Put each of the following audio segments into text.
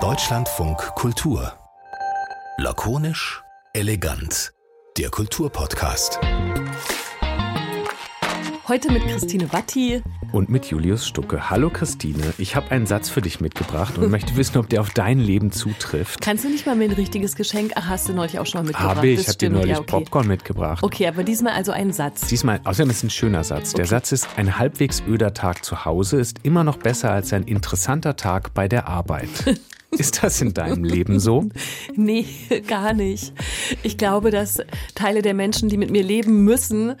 Deutschlandfunk Kultur. Lakonisch, elegant. Der Kulturpodcast. Heute mit Christine Watti. Und mit Julius Stucke. Hallo Christine, ich habe einen Satz für dich mitgebracht und möchte wissen, ob der auf dein Leben zutrifft. Kannst du nicht mal mir ein richtiges Geschenk? Ach, hast du neulich auch schon mal mitgebracht? Habe ich, ich habe dir neulich ja, okay. Popcorn mitgebracht. Okay, aber diesmal also ein Satz. Diesmal, außerdem ist es ein schöner Satz. Der Satz ist, ein halbwegs öder Tag zu Hause ist immer noch besser als ein interessanter Tag bei der Arbeit. Ist das in deinem Leben so? Nee, gar nicht. Ich glaube, dass Teile der Menschen, die mit mir leben müssen,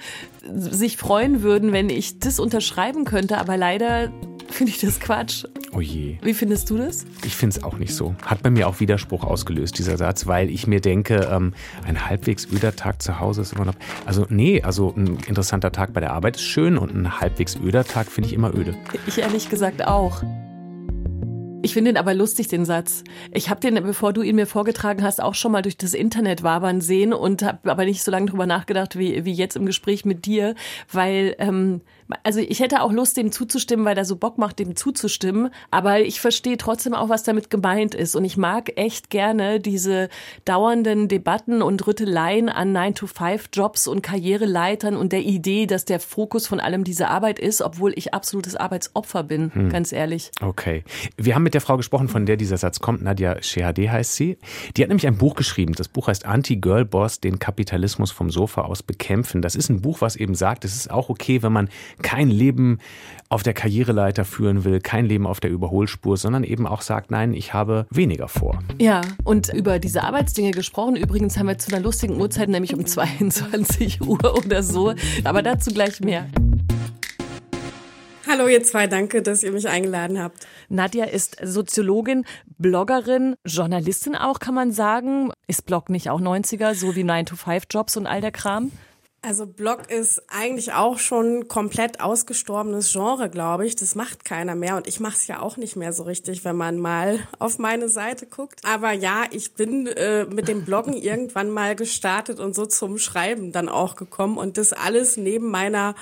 sich freuen würden, wenn ich das unterschreiben könnte. Aber leider finde ich das Quatsch. Oh je. Wie findest du das? Ich finde es auch nicht so. Hat bei mir auch Widerspruch ausgelöst, dieser Satz, weil ich mir denke, ähm, ein halbwegs öder Tag zu Hause ist immer noch. Also, nee, also ein interessanter Tag bei der Arbeit ist schön und ein halbwegs öder Tag finde ich immer öde. Ich ehrlich gesagt auch. Ich finde ihn aber lustig, den Satz. Ich habe den, bevor du ihn mir vorgetragen hast, auch schon mal durch das Internet wabern sehen und habe aber nicht so lange drüber nachgedacht wie, wie jetzt im Gespräch mit dir, weil ähm, also ich hätte auch Lust, dem zuzustimmen, weil er so Bock macht, dem zuzustimmen. Aber ich verstehe trotzdem auch, was damit gemeint ist. Und ich mag echt gerne diese dauernden Debatten und Rütteleien an 9-to-5-Jobs und Karriereleitern und der Idee, dass der Fokus von allem diese Arbeit ist, obwohl ich absolutes Arbeitsopfer bin, hm. ganz ehrlich. Okay. Wir haben mit der Frau gesprochen, von der dieser Satz kommt. Nadja Shehadeh heißt sie. Die hat nämlich ein Buch geschrieben. Das Buch heißt Anti-Girl-Boss, den Kapitalismus vom Sofa aus bekämpfen. Das ist ein Buch, was eben sagt, es ist auch okay, wenn man kein Leben auf der Karriereleiter führen will, kein Leben auf der Überholspur, sondern eben auch sagt, nein, ich habe weniger vor. Ja, und über diese Arbeitsdinge gesprochen. Übrigens haben wir zu einer lustigen Uhrzeit, nämlich um 22 Uhr oder so. Aber dazu gleich mehr. Hallo ihr zwei, danke, dass ihr mich eingeladen habt. Nadja ist Soziologin, Bloggerin, Journalistin auch, kann man sagen. Ist Blog nicht auch 90er, so wie 9-to-5-Jobs und all der Kram? Also Blog ist eigentlich auch schon komplett ausgestorbenes Genre, glaube ich. Das macht keiner mehr und ich mache es ja auch nicht mehr so richtig, wenn man mal auf meine Seite guckt. Aber ja, ich bin äh, mit dem Bloggen irgendwann mal gestartet und so zum Schreiben dann auch gekommen und das alles neben meiner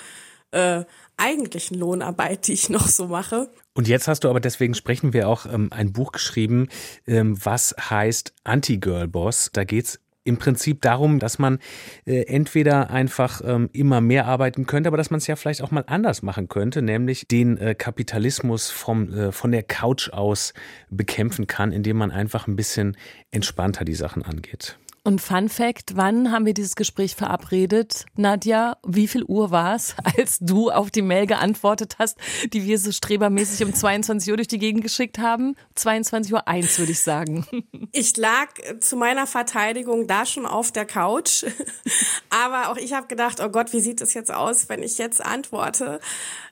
äh, eigentlichen Lohnarbeit, die ich noch so mache. Und jetzt hast du aber, deswegen sprechen wir auch, ähm, ein Buch geschrieben, ähm, was heißt Anti-Girl-Boss. Da geht's im Prinzip darum, dass man äh, entweder einfach ähm, immer mehr arbeiten könnte, aber dass man es ja vielleicht auch mal anders machen könnte, nämlich den äh, Kapitalismus vom, äh, von der Couch aus bekämpfen kann, indem man einfach ein bisschen entspannter die Sachen angeht. Und Fun Fact, wann haben wir dieses Gespräch verabredet? Nadja, wie viel Uhr war es, als du auf die Mail geantwortet hast, die wir so strebermäßig um 22 Uhr durch die Gegend geschickt haben? 22 Uhr eins, würde ich sagen. Ich lag zu meiner Verteidigung da schon auf der Couch. Aber auch ich habe gedacht, oh Gott, wie sieht es jetzt aus, wenn ich jetzt antworte?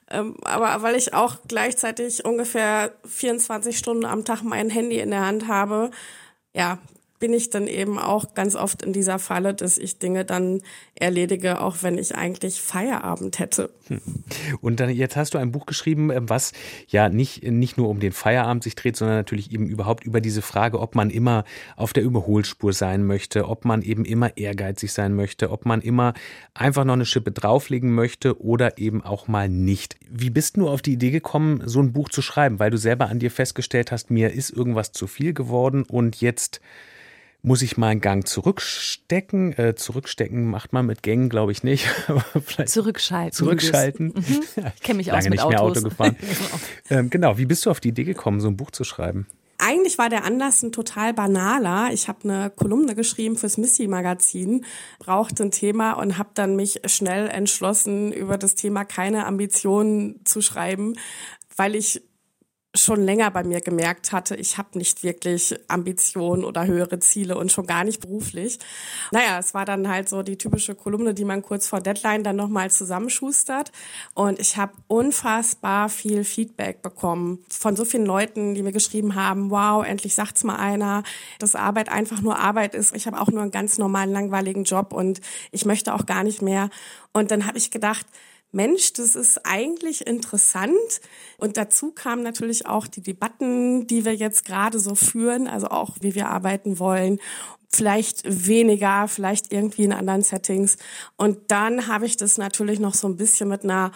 Ähm, aber weil ich auch gleichzeitig ungefähr 24 Stunden am Tag mein Handy in der Hand habe, ja, bin ich dann eben auch ganz oft in dieser Falle, dass ich Dinge dann erledige, auch wenn ich eigentlich Feierabend hätte. Hm. Und dann jetzt hast du ein Buch geschrieben, äh, was ja nicht, nicht nur um den Feierabend sich dreht, sondern natürlich eben überhaupt über diese Frage, ob man immer auf der Überholspur sein möchte, ob man eben immer ehrgeizig sein möchte, ob man immer einfach noch eine Schippe drauflegen möchte oder eben auch mal nicht. Wie bist du auf die Idee gekommen, so ein Buch zu schreiben? Weil du selber an dir festgestellt hast, mir ist irgendwas zu viel geworden und jetzt muss ich mal einen Gang zurückstecken. Äh, zurückstecken macht man mit Gängen, glaube ich, nicht. zurückschalten. Zurückschalten. Mhm. Ich kenne mich Lange aus mit nicht Autos. mehr Auto gefahren. ähm, genau. Wie bist du auf die Idee gekommen, so ein Buch zu schreiben? Eigentlich war der Anlass ein total banaler. Ich habe eine Kolumne geschrieben fürs Missy-Magazin, brauchte ein Thema und habe dann mich schnell entschlossen, über das Thema keine Ambitionen zu schreiben, weil ich schon länger bei mir gemerkt hatte, ich habe nicht wirklich Ambitionen oder höhere Ziele und schon gar nicht beruflich. Naja, es war dann halt so die typische Kolumne, die man kurz vor Deadline dann nochmal zusammenschustert. Und ich habe unfassbar viel Feedback bekommen von so vielen Leuten, die mir geschrieben haben, wow, endlich sagt's mal einer, dass Arbeit einfach nur Arbeit ist. Ich habe auch nur einen ganz normalen, langweiligen Job und ich möchte auch gar nicht mehr. Und dann habe ich gedacht, Mensch, das ist eigentlich interessant. Und dazu kamen natürlich auch die Debatten, die wir jetzt gerade so führen, also auch wie wir arbeiten wollen. Vielleicht weniger, vielleicht irgendwie in anderen Settings. Und dann habe ich das natürlich noch so ein bisschen mit einer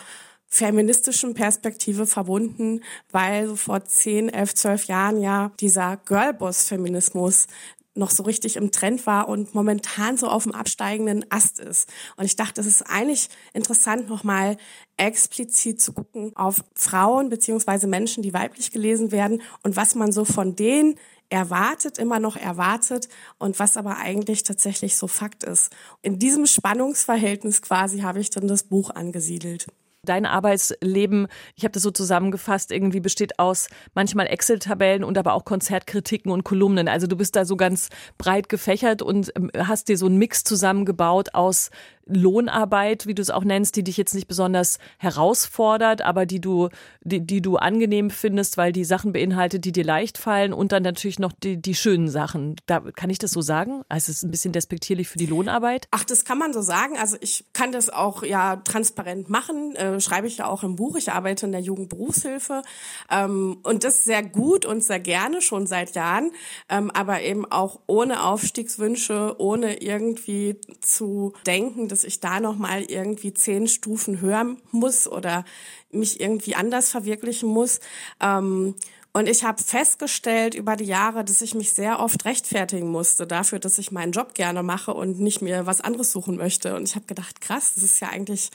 feministischen Perspektive verbunden, weil so vor 10, 11, 12 Jahren ja dieser Girlboss-Feminismus noch so richtig im Trend war und momentan so auf dem absteigenden Ast ist. Und ich dachte, es ist eigentlich interessant, nochmal explizit zu gucken auf Frauen beziehungsweise Menschen, die weiblich gelesen werden und was man so von denen erwartet, immer noch erwartet und was aber eigentlich tatsächlich so Fakt ist. In diesem Spannungsverhältnis quasi habe ich dann das Buch angesiedelt. Dein Arbeitsleben, ich habe das so zusammengefasst, irgendwie besteht aus manchmal Excel-Tabellen und aber auch Konzertkritiken und Kolumnen. Also du bist da so ganz breit gefächert und ähm, hast dir so einen Mix zusammengebaut aus Lohnarbeit, wie du es auch nennst, die dich jetzt nicht besonders herausfordert, aber die du, die, die du angenehm findest, weil die Sachen beinhaltet, die dir leicht fallen und dann natürlich noch die, die schönen Sachen. Da kann ich das so sagen? Also es ist ein bisschen despektierlich für die Lohnarbeit? Ach, das kann man so sagen. Also ich kann das auch ja transparent machen. Äh, schreibe ich ja auch im Buch. Ich arbeite in der Jugendberufshilfe ähm, und das sehr gut und sehr gerne schon seit Jahren, ähm, aber eben auch ohne Aufstiegswünsche, ohne irgendwie zu denken, dass ich da noch mal irgendwie zehn Stufen hören muss oder mich irgendwie anders verwirklichen muss. Ähm, und ich habe festgestellt über die Jahre, dass ich mich sehr oft rechtfertigen musste dafür, dass ich meinen Job gerne mache und nicht mir was anderes suchen möchte. Und ich habe gedacht, krass, das ist ja eigentlich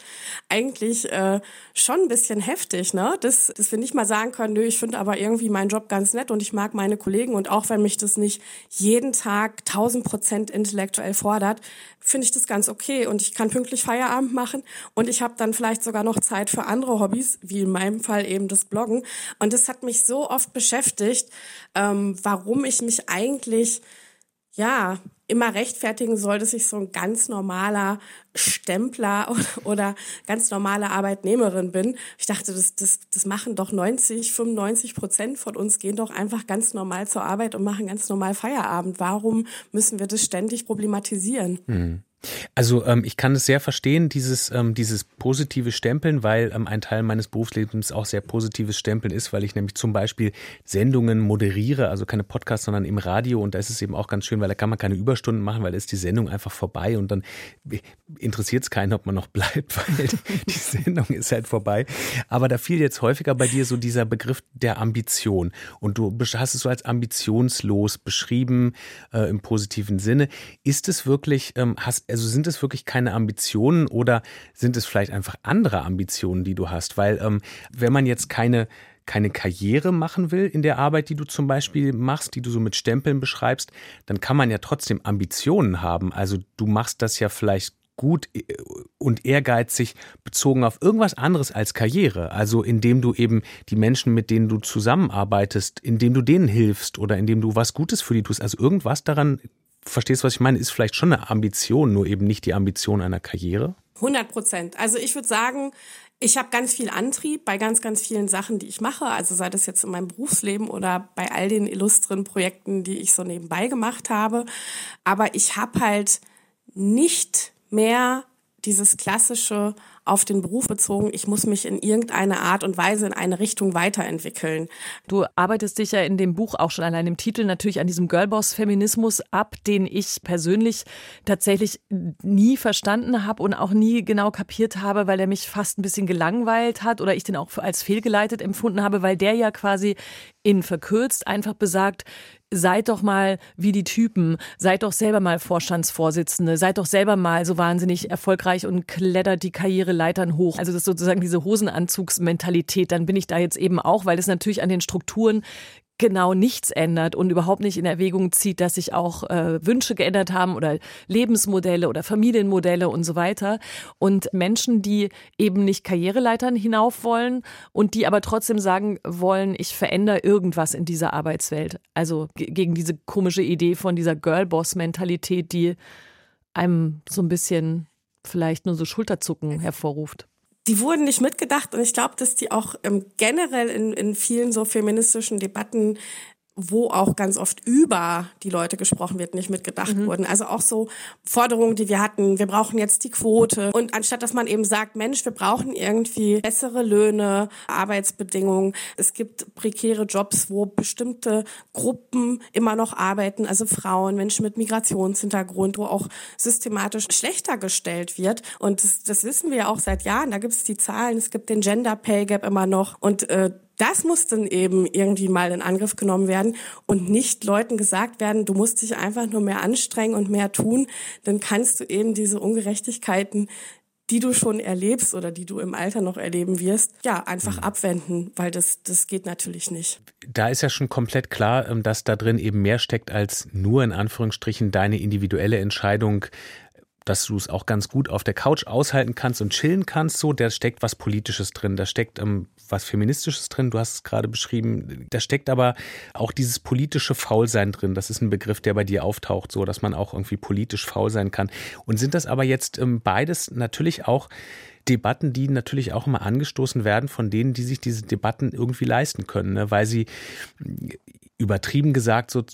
eigentlich äh, schon ein bisschen heftig, ne? Das, dass wir nicht mal sagen können, nö, ich finde aber irgendwie meinen Job ganz nett und ich mag meine Kollegen und auch wenn mich das nicht jeden Tag 1000 Prozent intellektuell fordert, finde ich das ganz okay und ich kann pünktlich Feierabend machen und ich habe dann vielleicht sogar noch Zeit für andere Hobbys, wie in meinem Fall eben das Bloggen. Und das hat mich so oft beschäftigt, ähm, warum ich mich eigentlich ja immer rechtfertigen soll, dass ich so ein ganz normaler Stempler oder, ganz normale Arbeitnehmerin bin. Ich dachte, das, das, das machen doch 90, 95 Prozent von uns gehen doch einfach ganz normal zur Arbeit und machen ganz normal Feierabend. Warum müssen wir das ständig problematisieren? Hm. Also ähm, ich kann es sehr verstehen, dieses, ähm, dieses positive Stempeln, weil ähm, ein Teil meines Berufslebens auch sehr positives Stempeln ist, weil ich nämlich zum Beispiel Sendungen moderiere, also keine Podcasts, sondern im Radio und da ist es eben auch ganz schön, weil da kann man keine Überstunden machen, weil da ist die Sendung einfach vorbei und dann interessiert es keinen, ob man noch bleibt, weil die Sendung ist halt vorbei. Aber da fiel jetzt häufiger bei dir so dieser Begriff der Ambition und du hast es so als ambitionslos beschrieben äh, im positiven Sinne. Ist es wirklich, ähm, hast also sind es wirklich keine Ambitionen oder sind es vielleicht einfach andere Ambitionen, die du hast? Weil ähm, wenn man jetzt keine keine Karriere machen will in der Arbeit, die du zum Beispiel machst, die du so mit Stempeln beschreibst, dann kann man ja trotzdem Ambitionen haben. Also du machst das ja vielleicht gut äh, und ehrgeizig bezogen auf irgendwas anderes als Karriere. Also indem du eben die Menschen, mit denen du zusammenarbeitest, indem du denen hilfst oder indem du was Gutes für die tust. Also irgendwas daran verstehst, was ich meine, ist vielleicht schon eine Ambition, nur eben nicht die Ambition einer Karriere? 100 Prozent. Also ich würde sagen, ich habe ganz viel Antrieb bei ganz, ganz vielen Sachen, die ich mache. Also sei das jetzt in meinem Berufsleben oder bei all den illustren Projekten, die ich so nebenbei gemacht habe. Aber ich habe halt nicht mehr dieses klassische auf den Beruf bezogen, ich muss mich in irgendeiner Art und Weise in eine Richtung weiterentwickeln. Du arbeitest dich ja in dem Buch auch schon allein im Titel natürlich an diesem Girlboss-Feminismus ab, den ich persönlich tatsächlich nie verstanden habe und auch nie genau kapiert habe, weil er mich fast ein bisschen gelangweilt hat oder ich den auch als fehlgeleitet empfunden habe, weil der ja quasi in verkürzt einfach besagt, seid doch mal wie die Typen, seid doch selber mal Vorstandsvorsitzende, seid doch selber mal so wahnsinnig erfolgreich und klettert die Karriereleitern hoch. Also das ist sozusagen diese Hosenanzugsmentalität, dann bin ich da jetzt eben auch, weil es natürlich an den Strukturen genau nichts ändert und überhaupt nicht in Erwägung zieht, dass sich auch äh, Wünsche geändert haben oder Lebensmodelle oder Familienmodelle und so weiter. Und Menschen, die eben nicht Karriereleitern hinauf wollen und die aber trotzdem sagen wollen, ich verändere irgendwas in dieser Arbeitswelt. Also gegen diese komische Idee von dieser Girlboss-Mentalität, die einem so ein bisschen vielleicht nur so Schulterzucken hervorruft die wurden nicht mitgedacht und ich glaube, dass die auch ähm, generell in, in vielen so feministischen Debatten wo auch ganz oft über die Leute gesprochen wird, nicht mitgedacht mhm. wurden. Also auch so Forderungen, die wir hatten, wir brauchen jetzt die Quote. Und anstatt dass man eben sagt, Mensch, wir brauchen irgendwie bessere Löhne, Arbeitsbedingungen. Es gibt prekäre Jobs, wo bestimmte Gruppen immer noch arbeiten, also Frauen, Menschen mit Migrationshintergrund, wo auch systematisch schlechter gestellt wird. Und das, das wissen wir ja auch seit Jahren. Da gibt es die Zahlen, es gibt den Gender Pay Gap immer noch. Und äh, das muss dann eben irgendwie mal in Angriff genommen werden und nicht Leuten gesagt werden, du musst dich einfach nur mehr anstrengen und mehr tun, dann kannst du eben diese Ungerechtigkeiten die du schon erlebst oder die du im Alter noch erleben wirst, ja, einfach mhm. abwenden, weil das, das geht natürlich nicht. Da ist ja schon komplett klar, ähm, dass da drin eben mehr steckt als nur in Anführungsstrichen deine individuelle Entscheidung, dass du es auch ganz gut auf der Couch aushalten kannst und chillen kannst, so, da steckt was Politisches drin, da steckt ähm, was Feministisches drin, du hast es gerade beschrieben, da steckt aber auch dieses politische Faulsein drin, das ist ein Begriff, der bei dir auftaucht, so, dass man auch irgendwie politisch faul sein kann. Und sind das aber jetzt ähm, beides natürlich auch Debatten, die natürlich auch immer angestoßen werden von denen, die sich diese Debatten irgendwie leisten können, ne? weil sie übertrieben gesagt so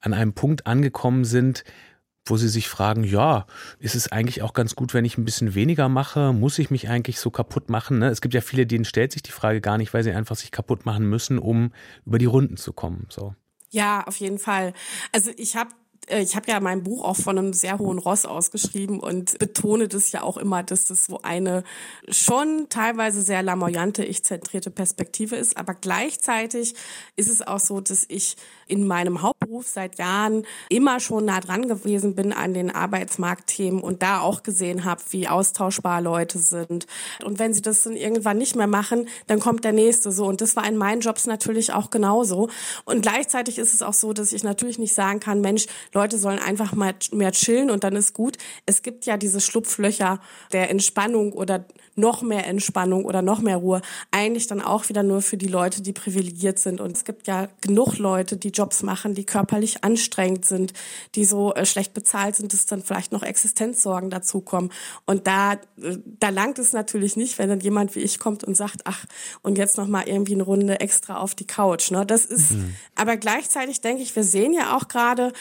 an einem Punkt angekommen sind, wo sie sich fragen, ja, ist es eigentlich auch ganz gut, wenn ich ein bisschen weniger mache? Muss ich mich eigentlich so kaputt machen? Ne? Es gibt ja viele, denen stellt sich die Frage gar nicht, weil sie einfach sich kaputt machen müssen, um über die Runden zu kommen. So. Ja, auf jeden Fall. Also ich habe ich habe ja mein Buch auch von einem sehr hohen Ross ausgeschrieben und betone das ja auch immer, dass das so eine schon teilweise sehr lamoyante, ich-zentrierte Perspektive ist. Aber gleichzeitig ist es auch so, dass ich in meinem Hauptberuf seit Jahren immer schon nah dran gewesen bin an den Arbeitsmarktthemen und da auch gesehen habe, wie austauschbar Leute sind. Und wenn sie das dann irgendwann nicht mehr machen, dann kommt der nächste so. Und das war in meinen Jobs natürlich auch genauso. Und gleichzeitig ist es auch so, dass ich natürlich nicht sagen kann, Mensch, Leute sollen einfach mal mehr chillen und dann ist gut. Es gibt ja diese Schlupflöcher der Entspannung oder noch mehr Entspannung oder noch mehr Ruhe. Eigentlich dann auch wieder nur für die Leute, die privilegiert sind. Und es gibt ja genug Leute, die Jobs machen, die körperlich anstrengend sind, die so äh, schlecht bezahlt sind, dass dann vielleicht noch Existenzsorgen dazukommen. Und da, äh, da langt es natürlich nicht, wenn dann jemand wie ich kommt und sagt, ach, und jetzt noch mal irgendwie eine Runde extra auf die Couch. Ne? Das ist, mhm. aber gleichzeitig denke ich, wir sehen ja auch gerade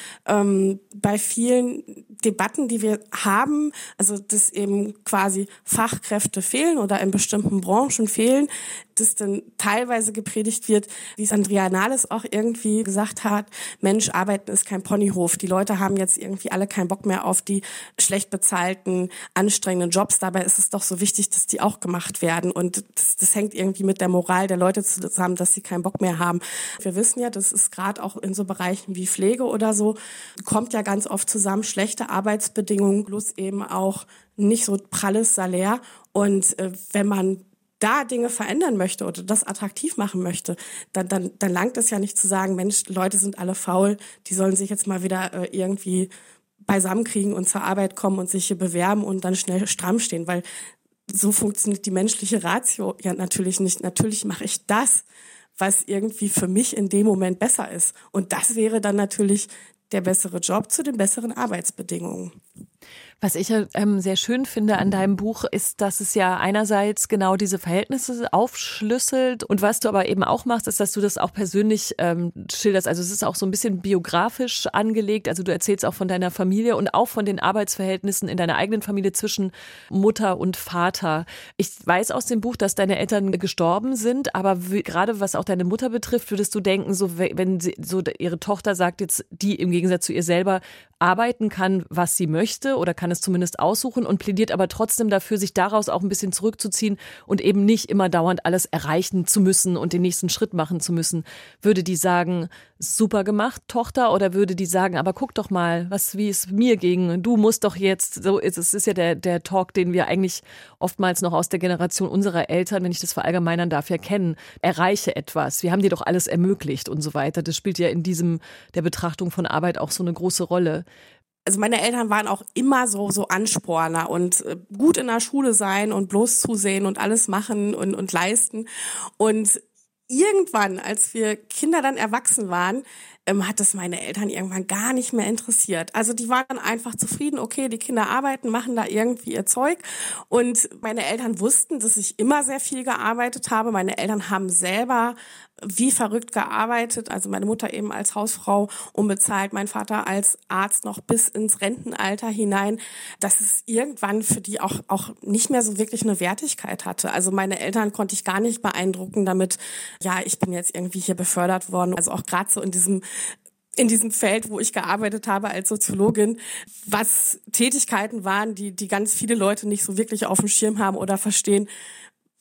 ähm, bei vielen Debatten, die wir haben, also dass eben quasi Fachkräfte fehlen oder in bestimmten Branchen fehlen, das dann teilweise gepredigt wird, wie es Andrea Nahles auch irgendwie gesagt hat, Mensch, arbeiten ist kein Ponyhof. Die Leute haben jetzt irgendwie alle keinen Bock mehr auf die schlecht bezahlten, anstrengenden Jobs. Dabei ist es doch so wichtig, dass die auch gemacht werden. Und das, das hängt irgendwie mit der Moral der Leute zusammen, dass sie keinen Bock mehr haben. Wir wissen ja, das ist gerade auch in so Bereichen wie Pflege oder so, kommt ja ganz oft zusammen, schlechte Arbeitsbedingungen plus eben auch nicht so pralles Salär. Und äh, wenn man da Dinge verändern möchte oder das attraktiv machen möchte, dann, dann, dann langt es ja nicht zu sagen, Mensch, Leute sind alle faul, die sollen sich jetzt mal wieder äh, irgendwie beisammenkriegen und zur Arbeit kommen und sich hier bewerben und dann schnell stramm stehen, weil so funktioniert die menschliche Ratio ja natürlich nicht. Natürlich mache ich das, was irgendwie für mich in dem Moment besser ist. Und das wäre dann natürlich der bessere Job zu den besseren Arbeitsbedingungen. Was ich ähm, sehr schön finde an deinem Buch ist, dass es ja einerseits genau diese Verhältnisse aufschlüsselt und was du aber eben auch machst, ist, dass du das auch persönlich ähm, schilderst. Also es ist auch so ein bisschen biografisch angelegt. Also du erzählst auch von deiner Familie und auch von den Arbeitsverhältnissen in deiner eigenen Familie zwischen Mutter und Vater. Ich weiß aus dem Buch, dass deine Eltern gestorben sind, aber gerade was auch deine Mutter betrifft, würdest du denken, so wenn sie, so ihre Tochter sagt jetzt, die im Gegensatz zu ihr selber arbeiten kann, was sie möchte oder kann es zumindest aussuchen und plädiert aber trotzdem dafür, sich daraus auch ein bisschen zurückzuziehen und eben nicht immer dauernd alles erreichen zu müssen und den nächsten Schritt machen zu müssen. Würde die sagen, super gemacht, Tochter, oder würde die sagen, aber guck doch mal, was, wie es mir ging, du musst doch jetzt, so ist es ist ja der, der Talk, den wir eigentlich oftmals noch aus der Generation unserer Eltern, wenn ich das verallgemeinern darf, ja kennen, erreiche etwas, wir haben dir doch alles ermöglicht und so weiter. Das spielt ja in diesem, der Betrachtung von Arbeit auch so eine große Rolle also meine Eltern waren auch immer so so Ansporner und äh, gut in der Schule sein und bloß zusehen und alles machen und und leisten. Und irgendwann, als wir Kinder dann erwachsen waren, ähm, hat es meine Eltern irgendwann gar nicht mehr interessiert. Also die waren einfach zufrieden, okay, die Kinder arbeiten, machen da irgendwie ihr Zeug. Und meine Eltern wussten, dass ich immer sehr viel gearbeitet habe. Meine Eltern haben selber wie verrückt gearbeitet. Also meine Mutter eben als Hausfrau unbezahlt, mein Vater als Arzt noch bis ins Rentenalter hinein, dass es irgendwann für die auch, auch nicht mehr so wirklich eine Wertigkeit hatte. Also meine Eltern konnte ich gar nicht beeindrucken damit, ja, ich bin jetzt irgendwie hier befördert worden. Also auch gerade so in diesem in diesem Feld, wo ich gearbeitet habe als Soziologin, was Tätigkeiten waren, die, die ganz viele Leute nicht so wirklich auf dem Schirm haben oder verstehen,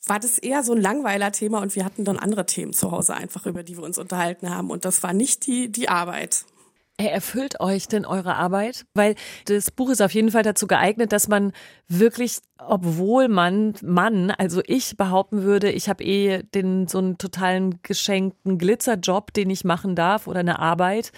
war das eher so ein Langweiler-Thema und wir hatten dann andere Themen zu Hause einfach, über die wir uns unterhalten haben. Und das war nicht die, die Arbeit. Erfüllt euch denn eure Arbeit? Weil das Buch ist auf jeden Fall dazu geeignet, dass man wirklich, obwohl man, Mann, also ich behaupten würde, ich habe eh den so einen totalen geschenkten Glitzerjob, den ich machen darf oder eine Arbeit,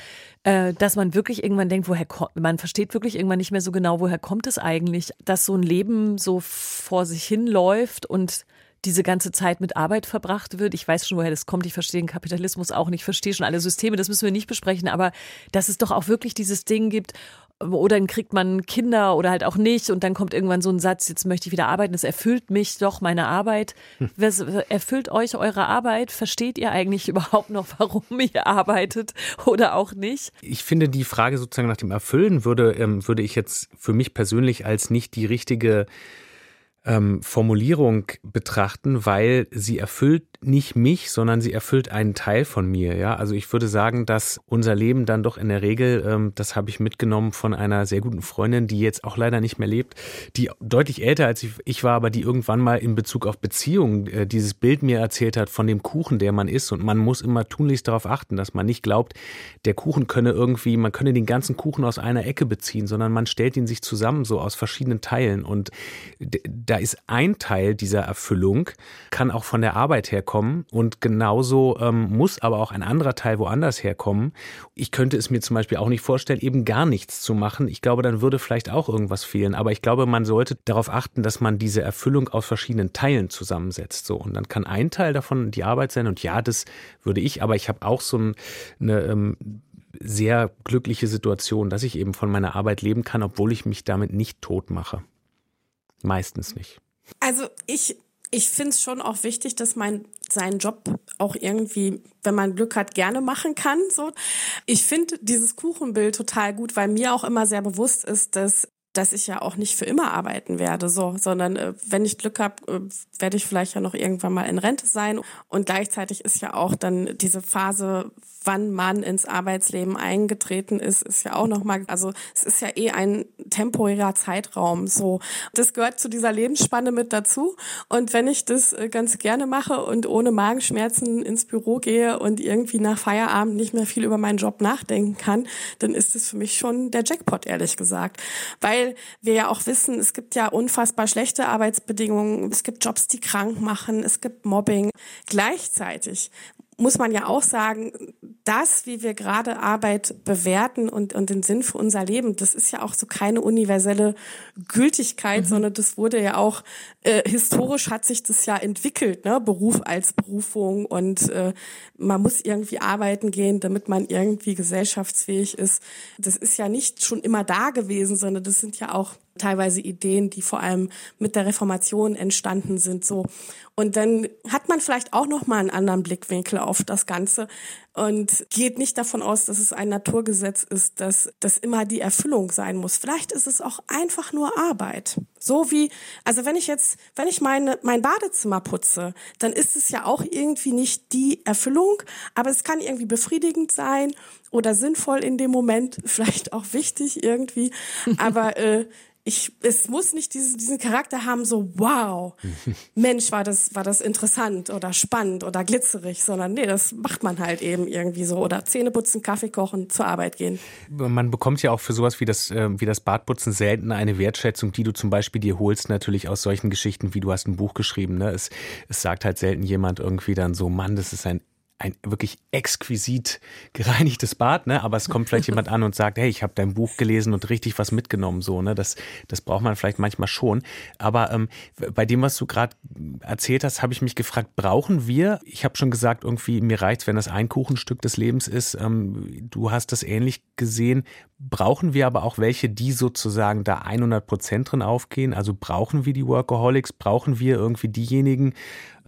äh, dass man wirklich irgendwann denkt, woher kommt, man versteht wirklich irgendwann nicht mehr so genau, woher kommt es eigentlich, dass so ein Leben so vor sich hin läuft und diese ganze Zeit mit Arbeit verbracht wird. Ich weiß schon, woher das kommt. Ich verstehe den Kapitalismus auch nicht, verstehe schon alle Systeme, das müssen wir nicht besprechen, aber dass es doch auch wirklich dieses Ding gibt, oder dann kriegt man Kinder oder halt auch nicht und dann kommt irgendwann so ein Satz, jetzt möchte ich wieder arbeiten, es erfüllt mich doch meine Arbeit. Hm. Was erfüllt euch eure Arbeit? Versteht ihr eigentlich überhaupt noch, warum ihr arbeitet oder auch nicht? Ich finde die Frage sozusagen nach dem Erfüllen würde, ähm, würde ich jetzt für mich persönlich als nicht die richtige ähm, Formulierung betrachten, weil sie erfüllt nicht mich, sondern sie erfüllt einen Teil von mir. Ja, also ich würde sagen, dass unser Leben dann doch in der Regel, ähm, das habe ich mitgenommen von einer sehr guten Freundin, die jetzt auch leider nicht mehr lebt, die deutlich älter als ich, ich war, aber die irgendwann mal in Bezug auf Beziehungen äh, dieses Bild mir erzählt hat von dem Kuchen, der man isst. Und man muss immer tunlichst darauf achten, dass man nicht glaubt, der Kuchen könne irgendwie, man könne den ganzen Kuchen aus einer Ecke beziehen, sondern man stellt ihn sich zusammen so aus verschiedenen Teilen. Und da ist ein Teil dieser Erfüllung, kann auch von der Arbeit herkommen herkommen und genauso ähm, muss aber auch ein anderer Teil woanders herkommen. Ich könnte es mir zum Beispiel auch nicht vorstellen, eben gar nichts zu machen. Ich glaube, dann würde vielleicht auch irgendwas fehlen. Aber ich glaube, man sollte darauf achten, dass man diese Erfüllung aus verschiedenen Teilen zusammensetzt. So und dann kann ein Teil davon die Arbeit sein. Und ja, das würde ich. Aber ich habe auch so ein, eine ähm, sehr glückliche Situation, dass ich eben von meiner Arbeit leben kann, obwohl ich mich damit nicht tot mache. Meistens nicht. Also ich ich finde es schon auch wichtig, dass man seinen Job auch irgendwie, wenn man Glück hat, gerne machen kann. So, ich finde dieses Kuchenbild total gut, weil mir auch immer sehr bewusst ist, dass dass ich ja auch nicht für immer arbeiten werde, so, sondern äh, wenn ich Glück habe, äh, werde ich vielleicht ja noch irgendwann mal in Rente sein. Und gleichzeitig ist ja auch dann diese Phase, wann man ins Arbeitsleben eingetreten ist, ist ja auch nochmal, also es ist ja eh ein temporärer Zeitraum. So, das gehört zu dieser Lebensspanne mit dazu. Und wenn ich das äh, ganz gerne mache und ohne Magenschmerzen ins Büro gehe und irgendwie nach Feierabend nicht mehr viel über meinen Job nachdenken kann, dann ist es für mich schon der Jackpot, ehrlich gesagt. Weil wir ja auch wissen, es gibt ja unfassbar schlechte Arbeitsbedingungen, es gibt Jobs, die krank machen, es gibt Mobbing. Gleichzeitig muss man ja auch sagen, das, wie wir gerade Arbeit bewerten und, und den Sinn für unser Leben, das ist ja auch so keine universelle Gültigkeit, mhm. sondern das wurde ja auch, äh, historisch hat sich das ja entwickelt, ne? Beruf als Berufung und äh, man muss irgendwie arbeiten gehen, damit man irgendwie gesellschaftsfähig ist. Das ist ja nicht schon immer da gewesen, sondern das sind ja auch teilweise Ideen, die vor allem mit der Reformation entstanden sind, so. Und dann hat man vielleicht auch noch mal einen anderen Blickwinkel auf das Ganze und geht nicht davon aus, dass es ein Naturgesetz ist, dass das immer die Erfüllung sein muss. Vielleicht ist es auch einfach nur Arbeit. So wie, also wenn ich jetzt, wenn ich meine, mein Badezimmer putze, dann ist es ja auch irgendwie nicht die Erfüllung, aber es kann irgendwie befriedigend sein oder sinnvoll in dem Moment, vielleicht auch wichtig irgendwie. Aber äh, ich, es muss nicht diesen, diesen Charakter haben, so wow, Mensch, war das, war das interessant oder spannend oder glitzerig, sondern nee, das macht man halt eben irgendwie so. Oder Zähne putzen, Kaffee kochen, zur Arbeit gehen. Man bekommt ja auch für sowas wie das, äh, wie das Badputzen selten eine Wertschätzung, die du zum Beispiel dir holst, natürlich aus solchen Geschichten, wie du hast ein Buch geschrieben. Ne? Es, es sagt halt selten jemand irgendwie dann so, Mann, das ist ein ein wirklich exquisit gereinigtes Bad, ne? Aber es kommt vielleicht jemand an und sagt, hey, ich habe dein Buch gelesen und richtig was mitgenommen, so, ne? Das, das braucht man vielleicht manchmal schon. Aber ähm, bei dem, was du gerade erzählt hast, habe ich mich gefragt, brauchen wir? Ich habe schon gesagt, irgendwie mir reicht, wenn das ein Kuchenstück des Lebens ist. Ähm, du hast das ähnlich gesehen. Brauchen wir aber auch welche, die sozusagen da 100 Prozent drin aufgehen? Also brauchen wir die Workaholics? Brauchen wir irgendwie diejenigen,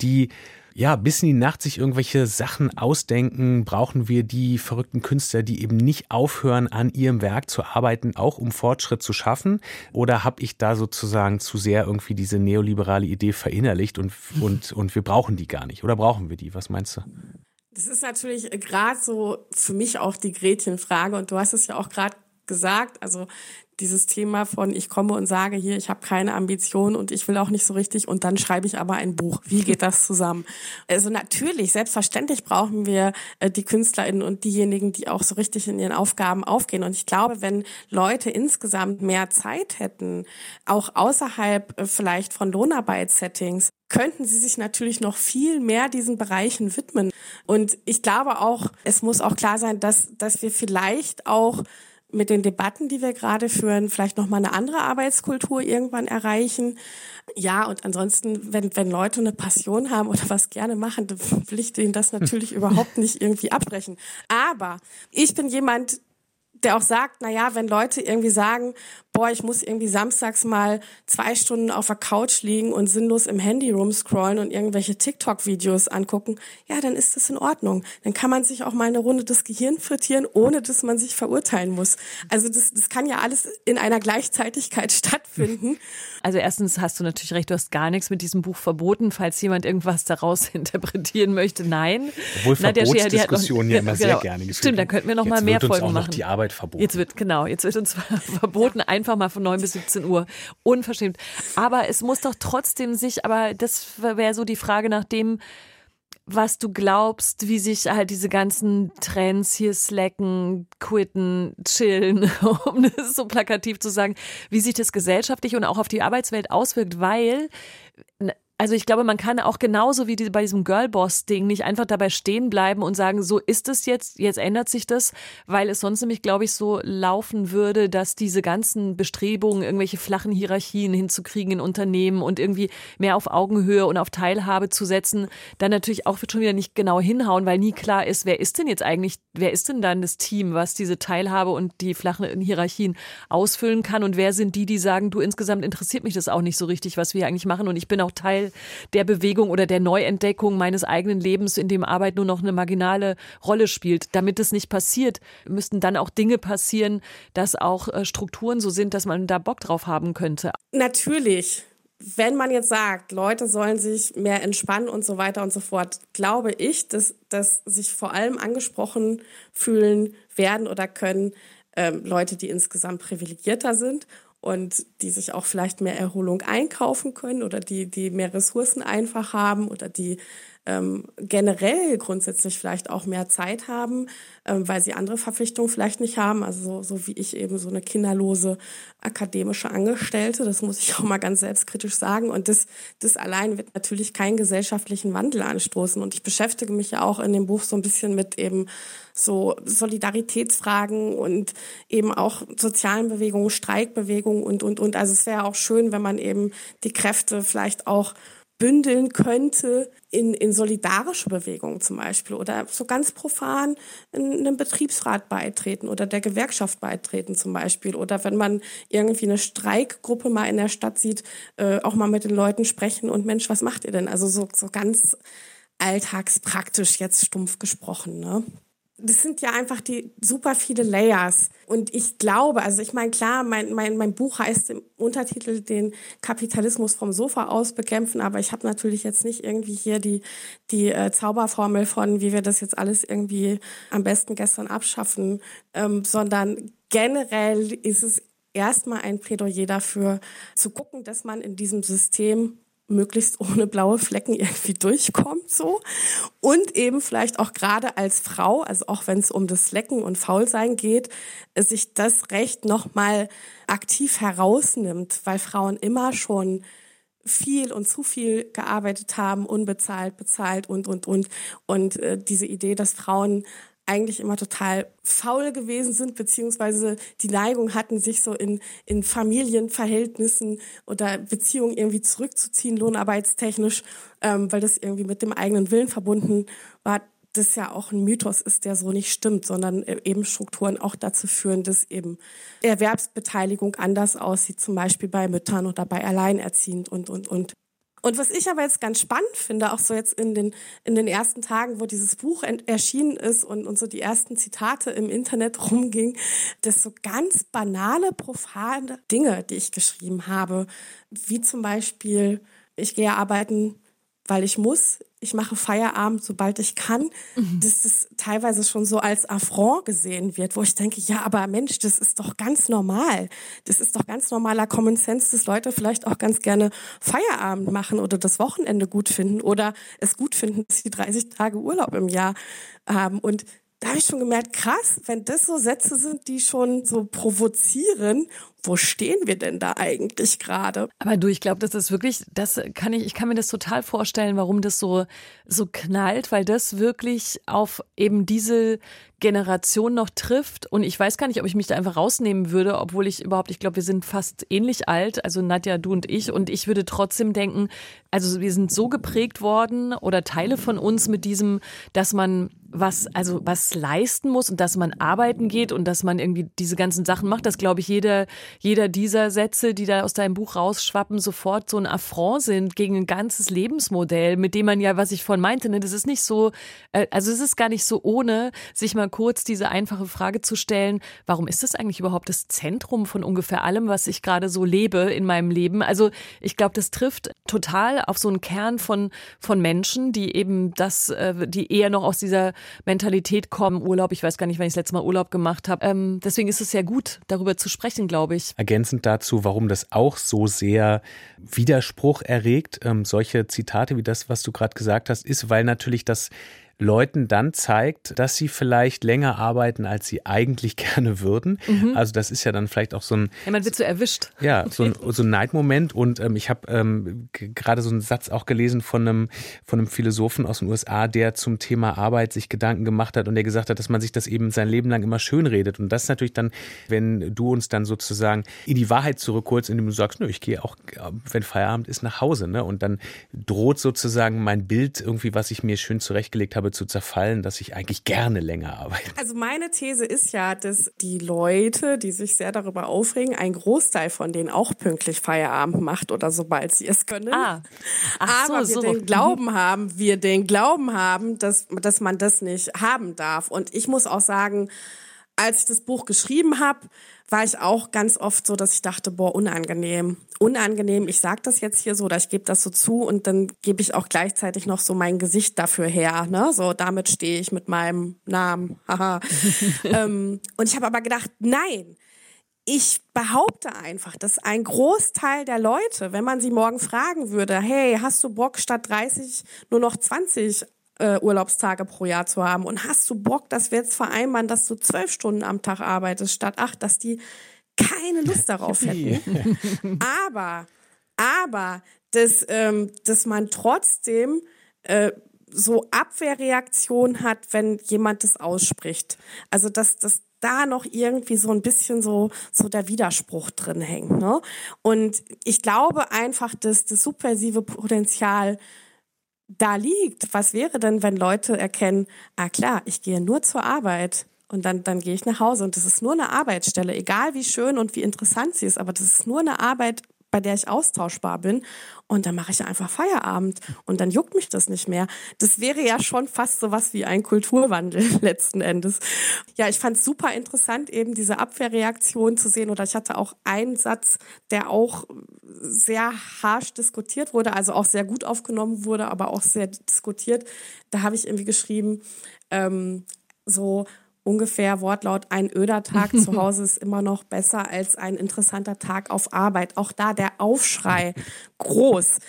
die ja, bis in die Nacht sich irgendwelche Sachen ausdenken, brauchen wir die verrückten Künstler, die eben nicht aufhören, an ihrem Werk zu arbeiten, auch um Fortschritt zu schaffen? Oder habe ich da sozusagen zu sehr irgendwie diese neoliberale Idee verinnerlicht und, und, und wir brauchen die gar nicht? Oder brauchen wir die? Was meinst du? Das ist natürlich gerade so für mich auch die Gretchenfrage und du hast es ja auch gerade gesagt, also dieses Thema von ich komme und sage hier, ich habe keine Ambition und ich will auch nicht so richtig und dann schreibe ich aber ein Buch. Wie geht das zusammen? Also natürlich, selbstverständlich brauchen wir äh, die KünstlerInnen und diejenigen, die auch so richtig in ihren Aufgaben aufgehen. Und ich glaube, wenn Leute insgesamt mehr Zeit hätten, auch außerhalb äh, vielleicht von Lohnarbeitssettings, könnten sie sich natürlich noch viel mehr diesen Bereichen widmen. Und ich glaube auch, es muss auch klar sein, dass, dass wir vielleicht auch mit den Debatten, die wir gerade führen, vielleicht noch mal eine andere Arbeitskultur irgendwann erreichen. Ja, und ansonsten, wenn, wenn Leute eine Passion haben oder was gerne machen, dann will ich denen das natürlich überhaupt nicht irgendwie abbrechen. Aber ich bin jemand, der auch sagt, na ja, wenn Leute irgendwie sagen, boah, ich muss irgendwie samstags mal zwei Stunden auf der Couch liegen und sinnlos im Handy rumscrollen und irgendwelche TikTok-Videos angucken, ja, dann ist das in Ordnung. Dann kann man sich auch mal eine Runde das Gehirn frittieren, ohne dass man sich verurteilen muss. Also das, das kann ja alles in einer Gleichzeitigkeit stattfinden. Also erstens hast du natürlich recht, du hast gar nichts mit diesem Buch verboten, falls jemand irgendwas daraus interpretieren möchte. Nein. Obwohl Verbotsdiskussionen ja immer genau, sehr gerne geführt Stimmt, da könnten wir noch jetzt mal mehr wird uns Folgen auch noch machen. Arbeit verboten. Jetzt wird, genau, jetzt wird uns verboten, einfach mal von 9 bis 17 Uhr. Unverschämt. Aber es muss doch trotzdem sich, aber das wäre so die Frage nach dem, was du glaubst, wie sich halt diese ganzen Trends hier slacken, quitten, chillen, um das so plakativ zu sagen, wie sich das gesellschaftlich und auch auf die Arbeitswelt auswirkt, weil also ich glaube, man kann auch genauso wie bei diesem Girlboss-Ding nicht einfach dabei stehen bleiben und sagen, so ist es jetzt, jetzt ändert sich das, weil es sonst nämlich, glaube ich, so laufen würde, dass diese ganzen Bestrebungen, irgendwelche flachen Hierarchien hinzukriegen in Unternehmen und irgendwie mehr auf Augenhöhe und auf Teilhabe zu setzen, dann natürlich auch schon wieder nicht genau hinhauen, weil nie klar ist, wer ist denn jetzt eigentlich, wer ist denn dann das Team, was diese Teilhabe und die flachen Hierarchien ausfüllen kann? Und wer sind die, die sagen, du insgesamt interessiert mich das auch nicht so richtig, was wir eigentlich machen? Und ich bin auch Teil der Bewegung oder der Neuentdeckung meines eigenen Lebens, in dem Arbeit nur noch eine marginale Rolle spielt. Damit es nicht passiert, müssten dann auch Dinge passieren, dass auch äh, Strukturen so sind, dass man da Bock drauf haben könnte. Natürlich wenn man jetzt sagt, Leute sollen sich mehr entspannen und so weiter und so fort, glaube ich, dass, dass sich vor allem angesprochen fühlen werden oder können ähm, Leute, die insgesamt privilegierter sind und die sich auch vielleicht mehr Erholung einkaufen können oder die, die mehr Ressourcen einfach haben oder die ähm, generell grundsätzlich vielleicht auch mehr Zeit haben, ähm, weil sie andere Verpflichtungen vielleicht nicht haben. Also so, so wie ich eben so eine kinderlose akademische Angestellte, das muss ich auch mal ganz selbstkritisch sagen. Und das, das allein wird natürlich keinen gesellschaftlichen Wandel anstoßen. Und ich beschäftige mich ja auch in dem Buch so ein bisschen mit eben so Solidaritätsfragen und eben auch sozialen Bewegungen, Streikbewegungen und, und, und. Also es wäre auch schön, wenn man eben die Kräfte vielleicht auch bündeln könnte in, in solidarische Bewegungen zum Beispiel oder so ganz profan in einem Betriebsrat beitreten oder der Gewerkschaft beitreten zum Beispiel oder wenn man irgendwie eine Streikgruppe mal in der Stadt sieht, äh, auch mal mit den Leuten sprechen und Mensch, was macht ihr denn? Also so, so ganz alltagspraktisch jetzt stumpf gesprochen, ne? Das sind ja einfach die super viele Layers. Und ich glaube, also ich meine, klar, mein, mein, mein Buch heißt im Untertitel den Kapitalismus vom Sofa aus bekämpfen, aber ich habe natürlich jetzt nicht irgendwie hier die, die äh, Zauberformel von, wie wir das jetzt alles irgendwie am besten gestern abschaffen, ähm, sondern generell ist es erstmal ein Plädoyer dafür, zu gucken, dass man in diesem System möglichst ohne blaue Flecken irgendwie durchkommt so und eben vielleicht auch gerade als Frau, also auch wenn es um das Lecken und Faulsein geht, sich das Recht noch mal aktiv herausnimmt, weil Frauen immer schon viel und zu viel gearbeitet haben, unbezahlt, bezahlt und, und, und. Und äh, diese Idee, dass Frauen eigentlich immer total faul gewesen sind, beziehungsweise die Neigung hatten, sich so in, in Familienverhältnissen oder Beziehungen irgendwie zurückzuziehen, lohnarbeitstechnisch, ähm, weil das irgendwie mit dem eigenen Willen verbunden war das ja auch ein Mythos ist, der so nicht stimmt, sondern äh, eben Strukturen auch dazu führen, dass eben Erwerbsbeteiligung anders aussieht, zum Beispiel bei Müttern oder bei Alleinerziehend und, und, und. Und was ich aber jetzt ganz spannend finde, auch so jetzt in den, in den ersten Tagen, wo dieses Buch erschienen ist und, und so die ersten Zitate im Internet rumging, dass so ganz banale, profane Dinge, die ich geschrieben habe, wie zum Beispiel, ich gehe arbeiten, weil ich muss, ich mache Feierabend, sobald ich kann, mhm. dass das teilweise schon so als Affront gesehen wird, wo ich denke, ja, aber Mensch, das ist doch ganz normal. Das ist doch ganz normaler Common Sense, dass Leute vielleicht auch ganz gerne Feierabend machen oder das Wochenende gut finden oder es gut finden, dass sie 30 Tage Urlaub im Jahr haben. Und da habe ich schon gemerkt, krass, wenn das so Sätze sind, die schon so provozieren wo stehen wir denn da eigentlich gerade? Aber du, ich glaube, das ist wirklich, das kann ich, ich kann mir das total vorstellen, warum das so, so knallt, weil das wirklich auf eben diese Generation noch trifft. Und ich weiß gar nicht, ob ich mich da einfach rausnehmen würde, obwohl ich überhaupt, ich glaube, wir sind fast ähnlich alt, also Nadja, du und ich. Und ich würde trotzdem denken, also wir sind so geprägt worden oder Teile von uns mit diesem, dass man was, also was leisten muss und dass man arbeiten geht und dass man irgendwie diese ganzen Sachen macht, das glaube ich jeder, jeder dieser Sätze, die da aus deinem Buch rausschwappen, sofort so ein Affront sind gegen ein ganzes Lebensmodell, mit dem man ja, was ich vorhin meinte, ne, das ist nicht so, äh, also es ist gar nicht so ohne, sich mal kurz diese einfache Frage zu stellen, warum ist das eigentlich überhaupt das Zentrum von ungefähr allem, was ich gerade so lebe in meinem Leben? Also ich glaube, das trifft total auf so einen Kern von, von Menschen, die eben das, äh, die eher noch aus dieser Mentalität kommen, Urlaub, ich weiß gar nicht, wann ich das letzte Mal Urlaub gemacht habe. Ähm, deswegen ist es sehr gut, darüber zu sprechen, glaube ich. Ergänzend dazu, warum das auch so sehr Widerspruch erregt, ähm, solche Zitate wie das, was du gerade gesagt hast, ist, weil natürlich das Leuten dann zeigt, dass sie vielleicht länger arbeiten, als sie eigentlich gerne würden. Mhm. Also das ist ja dann vielleicht auch so ein... Ja, man wird so erwischt. Ja, so ein, so ein Neidmoment. Und ähm, ich habe ähm, gerade so einen Satz auch gelesen von einem, von einem Philosophen aus den USA, der zum Thema Arbeit sich Gedanken gemacht hat und der gesagt hat, dass man sich das eben sein Leben lang immer schön redet. Und das ist natürlich dann, wenn du uns dann sozusagen in die Wahrheit zurückholst, indem du sagst, nö, ich gehe auch, wenn Feierabend ist, nach Hause. Ne? Und dann droht sozusagen mein Bild irgendwie, was ich mir schön zurechtgelegt habe, habe zu zerfallen, dass ich eigentlich gerne länger arbeite. Also meine These ist ja, dass die Leute, die sich sehr darüber aufregen, ein Großteil von denen auch pünktlich Feierabend macht oder sobald sie es können. Ah. Ach Aber so, wir so. den Glauben mhm. haben, wir den Glauben haben, dass, dass man das nicht haben darf. Und ich muss auch sagen, als ich das Buch geschrieben habe, war ich auch ganz oft so, dass ich dachte, boah, unangenehm. Unangenehm, ich sag das jetzt hier so oder ich gebe das so zu und dann gebe ich auch gleichzeitig noch so mein Gesicht dafür her. Ne? So, damit stehe ich mit meinem Namen. Haha. ähm, und ich habe aber gedacht, nein, ich behaupte einfach, dass ein Großteil der Leute, wenn man sie morgen fragen würde, hey, hast du Bock statt 30 nur noch 20 äh, Urlaubstage pro Jahr zu haben. Und hast du Bock, dass wir jetzt vereinbaren, dass du zwölf Stunden am Tag arbeitest statt acht, dass die keine Lust darauf hätten. aber, aber, dass, ähm, dass man trotzdem äh, so Abwehrreaktion hat, wenn jemand das ausspricht. Also dass, dass da noch irgendwie so ein bisschen so, so der Widerspruch drin hängt. Ne? Und ich glaube einfach, dass das subversive Potenzial da liegt. Was wäre denn, wenn Leute erkennen, ah klar, ich gehe nur zur Arbeit und dann, dann gehe ich nach Hause und das ist nur eine Arbeitsstelle, egal wie schön und wie interessant sie ist, aber das ist nur eine Arbeit, bei der ich austauschbar bin. Und dann mache ich einfach Feierabend und dann juckt mich das nicht mehr. Das wäre ja schon fast so was wie ein Kulturwandel letzten Endes. Ja, ich fand es super interessant, eben diese Abwehrreaktion zu sehen. Oder ich hatte auch einen Satz, der auch sehr harsch diskutiert wurde, also auch sehr gut aufgenommen wurde, aber auch sehr diskutiert. Da habe ich irgendwie geschrieben, ähm, so, ungefähr Wortlaut, ein öder Tag zu Hause ist immer noch besser als ein interessanter Tag auf Arbeit. Auch da der Aufschrei groß.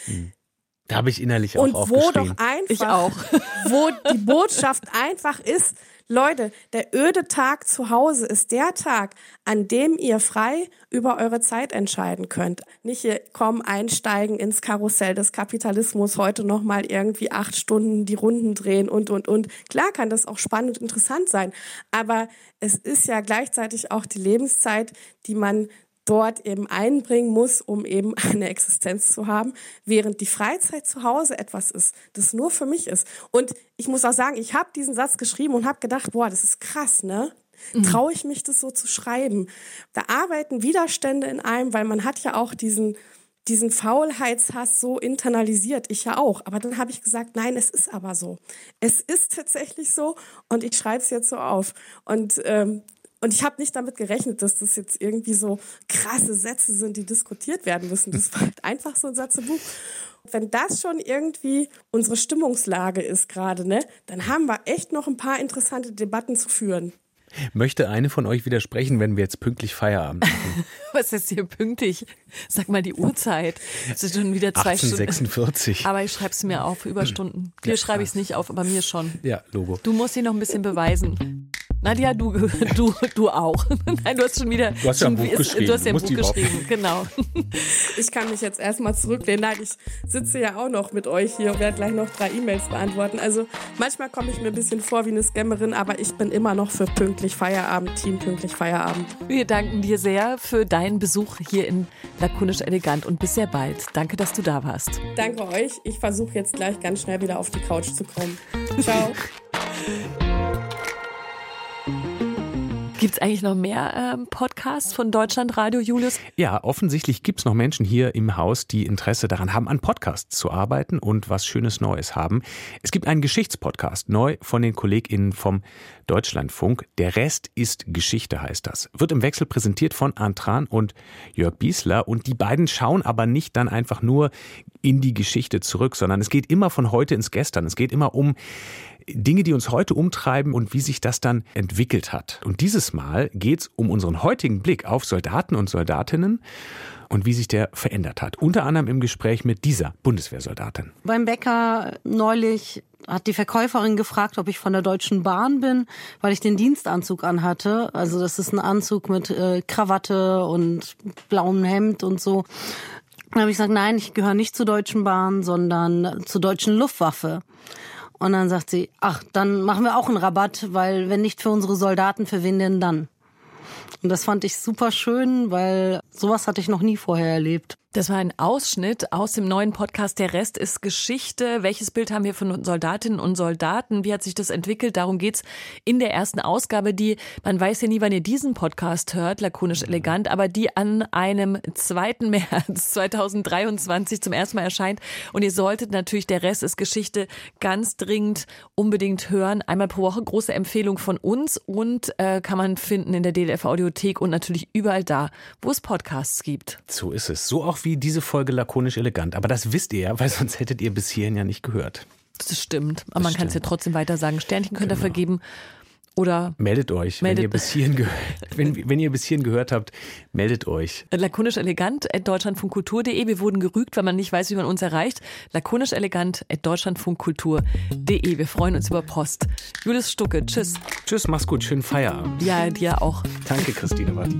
Da habe ich innerlich auch Und wo doch einfach, ich auch. wo die Botschaft einfach ist, Leute, der öde Tag zu Hause ist der Tag, an dem ihr frei über eure Zeit entscheiden könnt. Nicht hier kommen, einsteigen ins Karussell des Kapitalismus, heute nochmal irgendwie acht Stunden die Runden drehen und, und, und. Klar kann das auch spannend und interessant sein, aber es ist ja gleichzeitig auch die Lebenszeit, die man dort eben einbringen muss, um eben eine Existenz zu haben, während die Freizeit zu Hause etwas ist, das nur für mich ist. Und ich muss auch sagen, ich habe diesen Satz geschrieben und habe gedacht, boah, das ist krass, ne? Mhm. Traue ich mich, das so zu schreiben? Da arbeiten Widerstände in einem, weil man hat ja auch diesen diesen Faulheitshass so internalisiert, ich ja auch. Aber dann habe ich gesagt, nein, es ist aber so. Es ist tatsächlich so und ich schreibe es jetzt so auf. Und ähm, und ich habe nicht damit gerechnet, dass das jetzt irgendwie so krasse Sätze sind, die diskutiert werden müssen. Das war halt einfach so ein Satzebuch. Wenn das schon irgendwie unsere Stimmungslage ist gerade, ne, dann haben wir echt noch ein paar interessante Debatten zu führen. Möchte eine von euch widersprechen, wenn wir jetzt pünktlich Feierabend machen? Was ist hier pünktlich? Sag mal die Uhrzeit. Es ist schon wieder zwei 1846. Stunden. Aber ich schreibe es mir auf, Überstunden. Dir ja, schreibe ich es nicht auf, aber mir schon. Ja, Logo. Du musst sie noch ein bisschen beweisen. Nadja, du, du, du auch. Nein, du hast schon wieder. Du hast ja ein Buch geschrieben. Du hast ja ein Buch geschrieben, genau. Ich kann mich jetzt erstmal zurücklehnen. Nein, ich sitze ja auch noch mit euch hier und werde gleich noch drei E-Mails beantworten. Also manchmal komme ich mir ein bisschen vor wie eine Scammerin, aber ich bin immer noch für pünktlich Feierabend, Team pünktlich Feierabend. Wir danken dir sehr für deinen Besuch hier in Lakonisch Elegant und bis sehr bald. Danke, dass du da warst. Danke euch. Ich versuche jetzt gleich ganz schnell wieder auf die Couch zu kommen. Ciao. Gibt es eigentlich noch mehr ähm, Podcasts von Deutschlandradio, Julius? Ja, offensichtlich gibt es noch Menschen hier im Haus, die Interesse daran haben, an Podcasts zu arbeiten und was Schönes Neues haben. Es gibt einen Geschichtspodcast, neu von den KollegInnen vom Deutschlandfunk. Der Rest ist Geschichte, heißt das. Wird im Wechsel präsentiert von Antran und Jörg Biesler. Und die beiden schauen aber nicht dann einfach nur in die Geschichte zurück, sondern es geht immer von heute ins Gestern. Es geht immer um Dinge, die uns heute umtreiben und wie sich das dann entwickelt hat. Und dieses Mal geht es um unseren heutigen Blick auf Soldaten und Soldatinnen und wie sich der verändert hat. Unter anderem im Gespräch mit dieser Bundeswehrsoldatin. Beim Bäcker neulich hat die Verkäuferin gefragt, ob ich von der Deutschen Bahn bin, weil ich den Dienstanzug anhatte. Also das ist ein Anzug mit äh, Krawatte und blauem Hemd und so. Dann habe ich gesagt, nein, ich gehöre nicht zur Deutschen Bahn, sondern zur Deutschen Luftwaffe. Und dann sagt sie, ach, dann machen wir auch einen Rabatt, weil wenn nicht für unsere Soldaten, für wen denn dann? Und das fand ich super schön, weil sowas hatte ich noch nie vorher erlebt. Das war ein Ausschnitt aus dem neuen Podcast Der Rest ist Geschichte. Welches Bild haben wir von Soldatinnen und Soldaten? Wie hat sich das entwickelt? Darum geht's in der ersten Ausgabe, die, man weiß ja nie, wann ihr diesen Podcast hört, lakonisch elegant, aber die an einem 2. März 2023 zum ersten Mal erscheint. Und ihr solltet natürlich Der Rest ist Geschichte ganz dringend unbedingt hören. Einmal pro Woche große Empfehlung von uns und äh, kann man finden in der DLF Audiothek und natürlich überall da, wo es Podcasts gibt. So ist es. So auch auch wie diese Folge lakonisch elegant. Aber das wisst ihr ja, weil sonst hättet ihr bis hierhin ja nicht gehört. Das stimmt. Aber das man kann es ja trotzdem weiter sagen. Sternchen könnt ihr genau. vergeben. Oder meldet euch, meldet wenn, ihr bis hierhin wenn, wenn ihr bis hierhin gehört habt, meldet euch. Lakonisch elegant at deutschlandfunkkultur.de. Wir wurden gerügt, weil man nicht weiß, wie man uns erreicht. Lakonisch elegant at deutschlandfunkkultur.de. Wir freuen uns über Post. Julius Stucke, tschüss. Tschüss, mach's gut, schönen Feierabend. Ja, dir auch. Danke, Christine Watt.